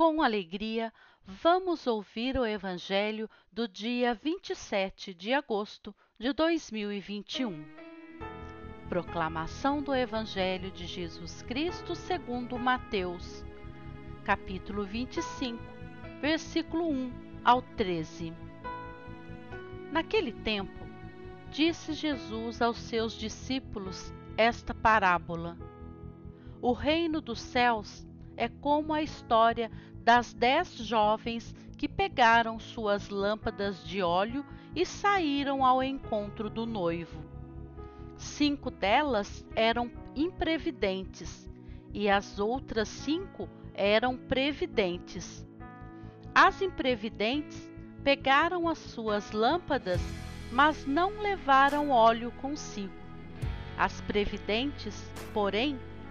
Com alegria, vamos ouvir o Evangelho do dia 27 de agosto de 2021. Proclamação do Evangelho de Jesus Cristo segundo Mateus, capítulo 25, versículo 1 ao 13. Naquele tempo, disse Jesus aos seus discípulos esta parábola: O reino dos céus é como a história das dez jovens que pegaram suas lâmpadas de óleo e saíram ao encontro do noivo. Cinco delas eram imprevidentes e as outras cinco eram previdentes. As imprevidentes pegaram as suas lâmpadas, mas não levaram óleo consigo. As previdentes, porém,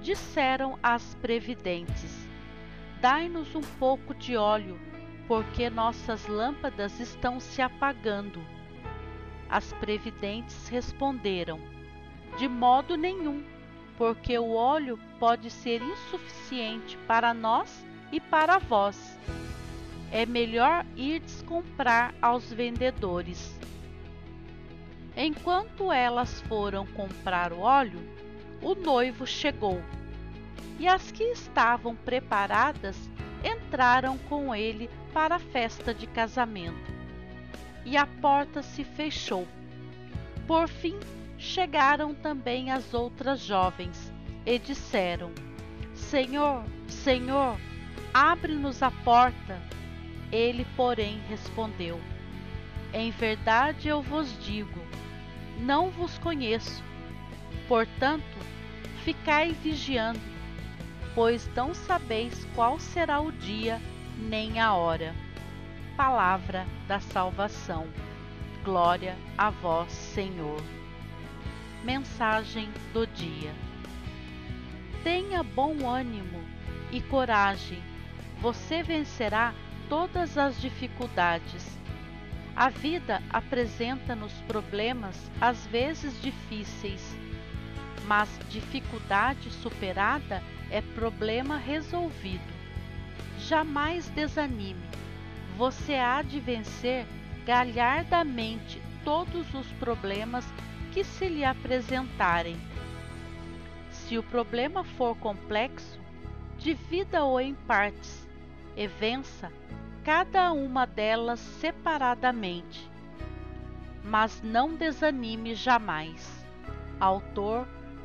disseram as previdentes: Dai-nos um pouco de óleo, porque nossas lâmpadas estão se apagando. As previdentes responderam: De modo nenhum, porque o óleo pode ser insuficiente para nós e para vós. É melhor irdes comprar aos vendedores. Enquanto elas foram comprar o óleo, o noivo chegou. E as que estavam preparadas entraram com ele para a festa de casamento. E a porta se fechou. Por fim, chegaram também as outras jovens e disseram: Senhor, Senhor, abre-nos a porta. Ele, porém, respondeu: Em verdade eu vos digo, não vos conheço. Portanto, ficai vigiando, pois não sabeis qual será o dia nem a hora. Palavra da salvação. Glória a vós, Senhor. Mensagem do dia. Tenha bom ânimo e coragem, você vencerá todas as dificuldades. A vida apresenta-nos problemas às vezes difíceis mas dificuldade superada é problema resolvido. Jamais desanime, você há de vencer galhardamente todos os problemas que se lhe apresentarem. Se o problema for complexo, divida-o em partes e vença cada uma delas separadamente. Mas não desanime jamais. Autor